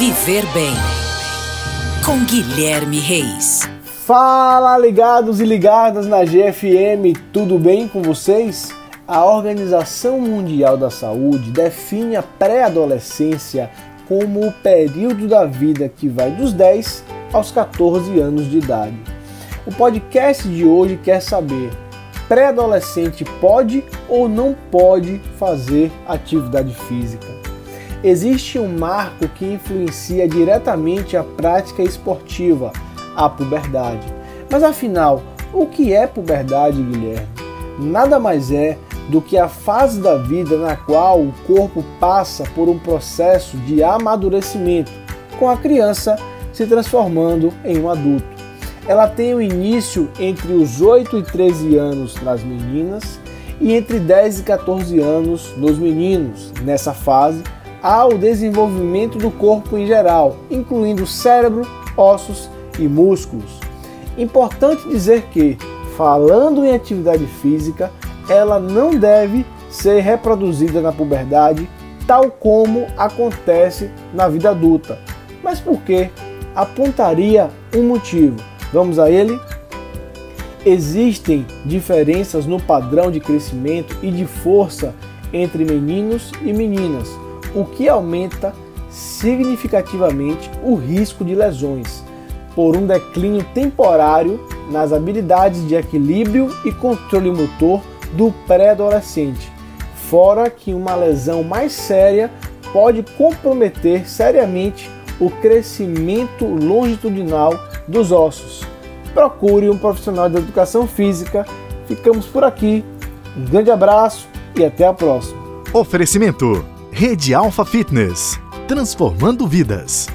Viver Bem com Guilherme Reis. Fala, ligados e ligadas na GFM, tudo bem com vocês? A Organização Mundial da Saúde define a pré-adolescência como o período da vida que vai dos 10 aos 14 anos de idade. O podcast de hoje quer saber: pré-adolescente pode ou não pode fazer atividade física? Existe um marco que influencia diretamente a prática esportiva, a puberdade. Mas afinal, o que é puberdade, Guilherme? Nada mais é do que a fase da vida na qual o corpo passa por um processo de amadurecimento, com a criança se transformando em um adulto. Ela tem o início entre os 8 e 13 anos nas meninas e entre 10 e 14 anos nos meninos. Nessa fase, ao desenvolvimento do corpo em geral, incluindo cérebro, ossos e músculos. Importante dizer que, falando em atividade física, ela não deve ser reproduzida na puberdade, tal como acontece na vida adulta. Mas por que? Apontaria um motivo. Vamos a ele? Existem diferenças no padrão de crescimento e de força entre meninos e meninas o que aumenta significativamente o risco de lesões por um declínio temporário nas habilidades de equilíbrio e controle motor do pré-adolescente, fora que uma lesão mais séria pode comprometer seriamente o crescimento longitudinal dos ossos. Procure um profissional de educação física. Ficamos por aqui. Um grande abraço e até a próxima. Oferecimento Rede Alfa Fitness, transformando vidas.